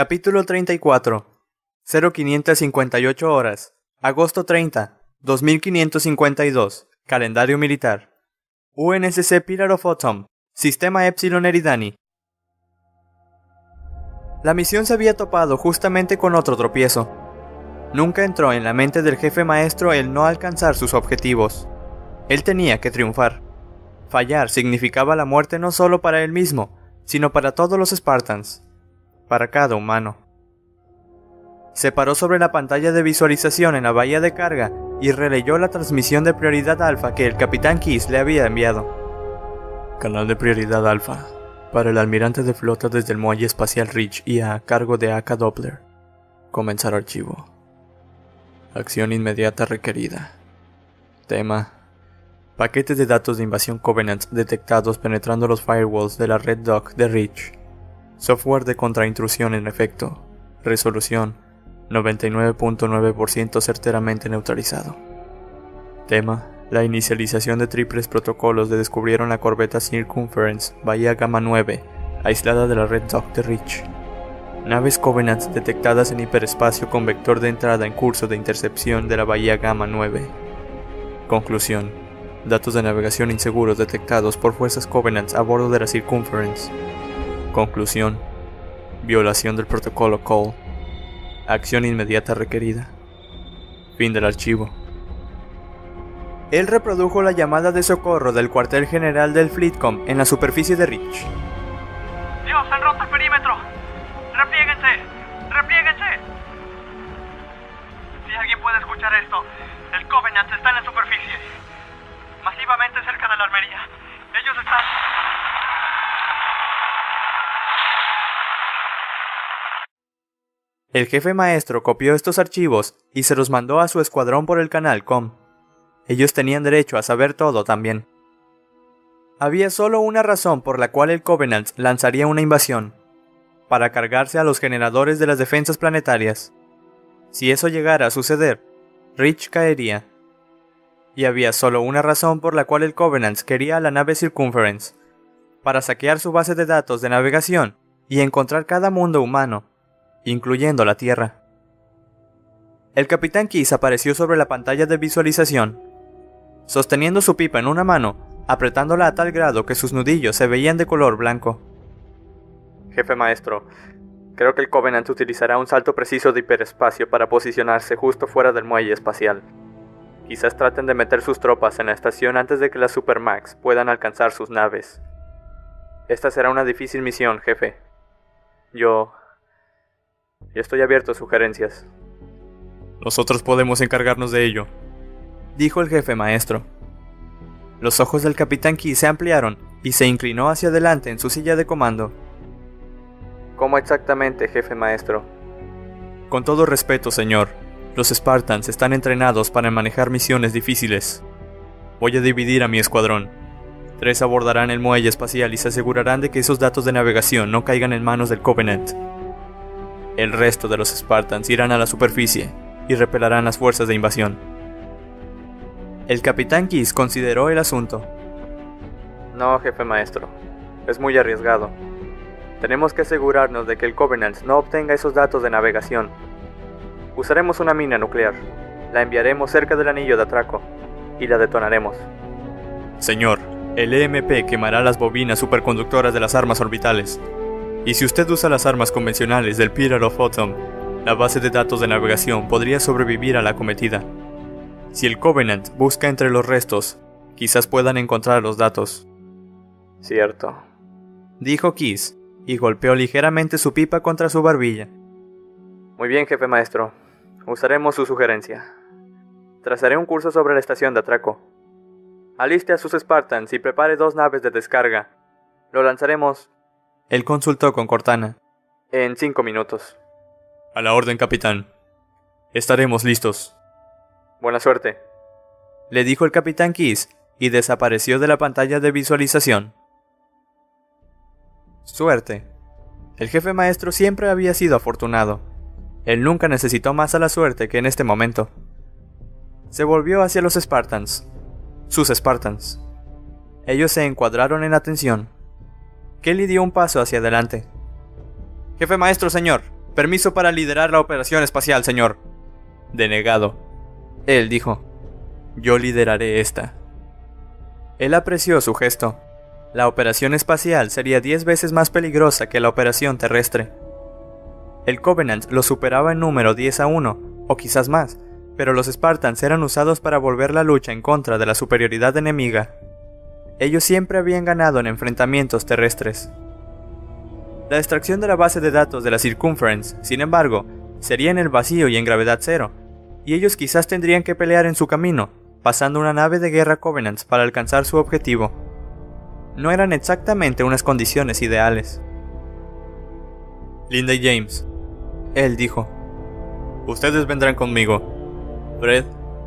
Capítulo 34 0558 horas. Agosto 30 2552 Calendario militar. UNSC Pillar of Autumn. Sistema Epsilon Eridani. La misión se había topado justamente con otro tropiezo. Nunca entró en la mente del jefe maestro el no alcanzar sus objetivos. Él tenía que triunfar. Fallar significaba la muerte no solo para él mismo, sino para todos los Spartans, para cada humano. Se paró sobre la pantalla de visualización en la bahía de carga y releyó la transmisión de prioridad alfa que el capitán Keys le había enviado. Canal de prioridad alfa. Para el almirante de flota desde el muelle espacial Ridge y a cargo de AK Doppler. Comenzar archivo. Acción inmediata requerida. Tema. Paquetes de datos de invasión Covenant detectados penetrando los firewalls de la red dock de Ridge. Software de contraintrusión en efecto. Resolución 99.9% certeramente neutralizado. Tema. La inicialización de triples protocolos de descubrieron la corbeta Circumference Bahía Gamma 9, aislada de la red dock de Rich. Naves Covenant detectadas en hiperespacio con vector de entrada en curso de intercepción de la Bahía Gamma 9. Conclusión. Datos de navegación inseguros detectados por fuerzas Covenant a bordo de la Circumference. Conclusión. Violación del protocolo Call. Acción inmediata requerida. Fin del archivo. Él reprodujo la llamada de socorro del cuartel general del Fleetcom en la superficie de Rich. Dios, han roto el perímetro. Replieguense, replieguense. Si alguien puede escuchar esto, El jefe maestro copió estos archivos y se los mandó a su escuadrón por el canal COM. Ellos tenían derecho a saber todo también. Había solo una razón por la cual el Covenant lanzaría una invasión, para cargarse a los generadores de las defensas planetarias. Si eso llegara a suceder, Rich caería. Y había solo una razón por la cual el Covenant quería a la nave Circumference, para saquear su base de datos de navegación y encontrar cada mundo humano, incluyendo la Tierra. El capitán Keys apareció sobre la pantalla de visualización, sosteniendo su pipa en una mano, apretándola a tal grado que sus nudillos se veían de color blanco. Jefe maestro, creo que el Covenant utilizará un salto preciso de hiperespacio para posicionarse justo fuera del muelle espacial. Quizás traten de meter sus tropas en la estación antes de que las Supermax puedan alcanzar sus naves. Esta será una difícil misión, jefe. Yo... Estoy abierto a sugerencias. Nosotros podemos encargarnos de ello, dijo el jefe maestro. Los ojos del capitán Key se ampliaron y se inclinó hacia adelante en su silla de comando. ¿Cómo exactamente, jefe maestro? Con todo respeto, señor, los Spartans están entrenados para manejar misiones difíciles. Voy a dividir a mi escuadrón. Tres abordarán el muelle espacial y se asegurarán de que esos datos de navegación no caigan en manos del Covenant. El resto de los Spartans irán a la superficie y repelarán las fuerzas de invasión. El capitán Kiss consideró el asunto. No, jefe maestro. Es muy arriesgado. Tenemos que asegurarnos de que el Covenant no obtenga esos datos de navegación. Usaremos una mina nuclear. La enviaremos cerca del anillo de atraco y la detonaremos. Señor, el EMP quemará las bobinas superconductoras de las armas orbitales. Y si usted usa las armas convencionales del Pillar of Autumn, la base de datos de navegación podría sobrevivir a la acometida. Si el Covenant busca entre los restos, quizás puedan encontrar los datos. Cierto, dijo Kiss, y golpeó ligeramente su pipa contra su barbilla. Muy bien, jefe maestro. Usaremos su sugerencia. Trazaré un curso sobre la estación de atraco. Aliste a sus Spartans y prepare dos naves de descarga. Lo lanzaremos. Él consultó con Cortana. En cinco minutos. A la orden, capitán. Estaremos listos. Buena suerte. Le dijo el capitán Kiss y desapareció de la pantalla de visualización. Suerte. El jefe maestro siempre había sido afortunado. Él nunca necesitó más a la suerte que en este momento. Se volvió hacia los Spartans. Sus Spartans. Ellos se encuadraron en atención. Kelly dio un paso hacia adelante. Jefe maestro, señor. Permiso para liderar la operación espacial, señor. Denegado. Él dijo, yo lideraré esta. Él apreció su gesto. La operación espacial sería diez veces más peligrosa que la operación terrestre. El Covenant lo superaba en número 10 a 1, o quizás más, pero los Spartans eran usados para volver la lucha en contra de la superioridad enemiga. Ellos siempre habían ganado en enfrentamientos terrestres. La extracción de la base de datos de la Circumference, sin embargo, sería en el vacío y en gravedad cero, y ellos quizás tendrían que pelear en su camino, pasando una nave de guerra Covenants para alcanzar su objetivo. No eran exactamente unas condiciones ideales. Linda y James, él dijo, ustedes vendrán conmigo. Fred,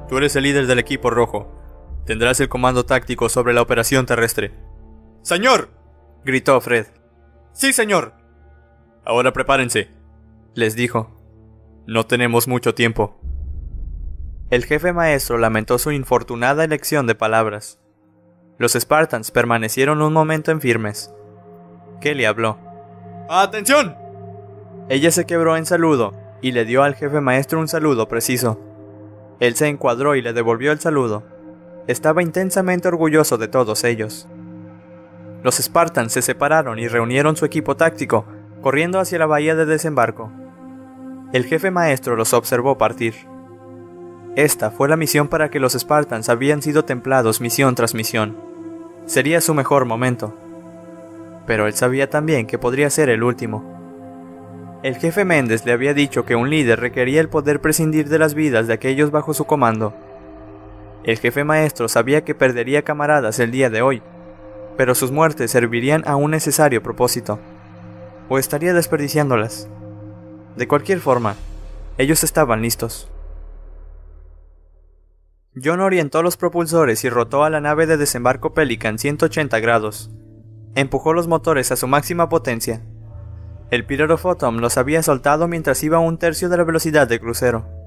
tú eres el líder del equipo rojo. Tendrás el comando táctico sobre la operación terrestre. ¡Señor! gritó Fred. Sí, señor. Ahora prepárense, les dijo. No tenemos mucho tiempo. El jefe maestro lamentó su infortunada elección de palabras. Los Spartans permanecieron un momento en firmes. Kelly habló. ¡Atención! Ella se quebró en saludo y le dio al jefe maestro un saludo preciso. Él se encuadró y le devolvió el saludo. Estaba intensamente orgulloso de todos ellos. Los Spartans se separaron y reunieron su equipo táctico, corriendo hacia la bahía de desembarco. El jefe maestro los observó partir. Esta fue la misión para que los Spartans habían sido templados misión tras misión. Sería su mejor momento. Pero él sabía también que podría ser el último. El jefe Méndez le había dicho que un líder requería el poder prescindir de las vidas de aquellos bajo su comando. El jefe maestro sabía que perdería camaradas el día de hoy, pero sus muertes servirían a un necesario propósito, o estaría desperdiciándolas. De cualquier forma, ellos estaban listos. John orientó los propulsores y rotó a la nave de desembarco Pelican 180 grados. Empujó los motores a su máxima potencia. El of los había soltado mientras iba a un tercio de la velocidad del crucero.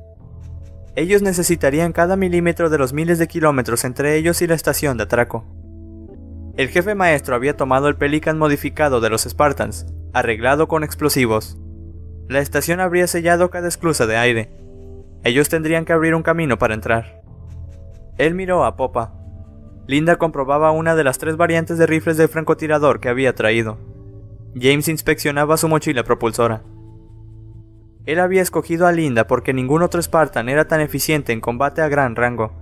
Ellos necesitarían cada milímetro de los miles de kilómetros entre ellos y la estación de atraco. El jefe maestro había tomado el Pelican modificado de los Spartans, arreglado con explosivos. La estación habría sellado cada esclusa de aire. Ellos tendrían que abrir un camino para entrar. Él miró a popa. Linda comprobaba una de las tres variantes de rifles de francotirador que había traído. James inspeccionaba su mochila propulsora. Él había escogido a Linda porque ningún otro Spartan era tan eficiente en combate a gran rango.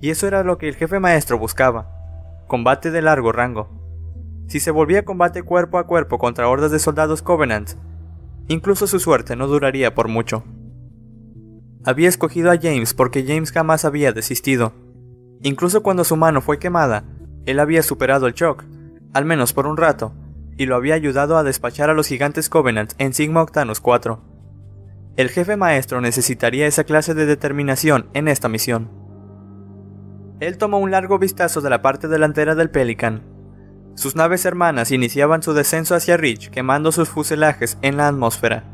Y eso era lo que el jefe maestro buscaba. Combate de largo rango. Si se volvía combate cuerpo a cuerpo contra hordas de soldados Covenant, incluso su suerte no duraría por mucho. Había escogido a James porque James jamás había desistido. Incluso cuando su mano fue quemada, él había superado el shock, al menos por un rato, y lo había ayudado a despachar a los gigantes Covenant en Sigma Octanus 4. El jefe maestro necesitaría esa clase de determinación en esta misión. Él tomó un largo vistazo de la parte delantera del Pelican. Sus naves hermanas iniciaban su descenso hacia Rich quemando sus fuselajes en la atmósfera.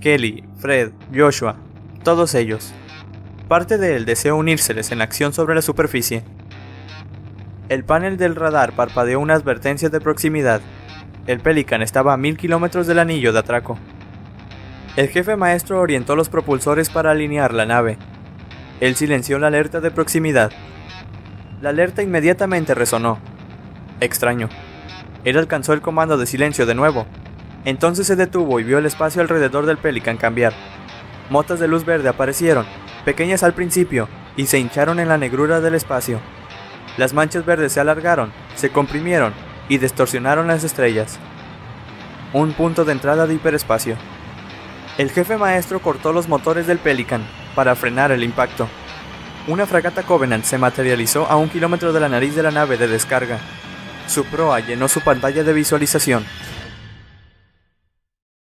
Kelly, Fred, Joshua, todos ellos. Parte de él deseó unírseles en la acción sobre la superficie. El panel del radar parpadeó una advertencia de proximidad. El Pelican estaba a mil kilómetros del anillo de atraco. El jefe maestro orientó los propulsores para alinear la nave. Él silenció la alerta de proximidad. La alerta inmediatamente resonó. Extraño. Él alcanzó el comando de silencio de nuevo. Entonces se detuvo y vio el espacio alrededor del Pelican cambiar. Motas de luz verde aparecieron, pequeñas al principio, y se hincharon en la negrura del espacio. Las manchas verdes se alargaron, se comprimieron y distorsionaron las estrellas. Un punto de entrada de hiperespacio. El jefe maestro cortó los motores del Pelican para frenar el impacto. Una fragata Covenant se materializó a un kilómetro de la nariz de la nave de descarga. Su proa llenó su pantalla de visualización